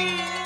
Bye.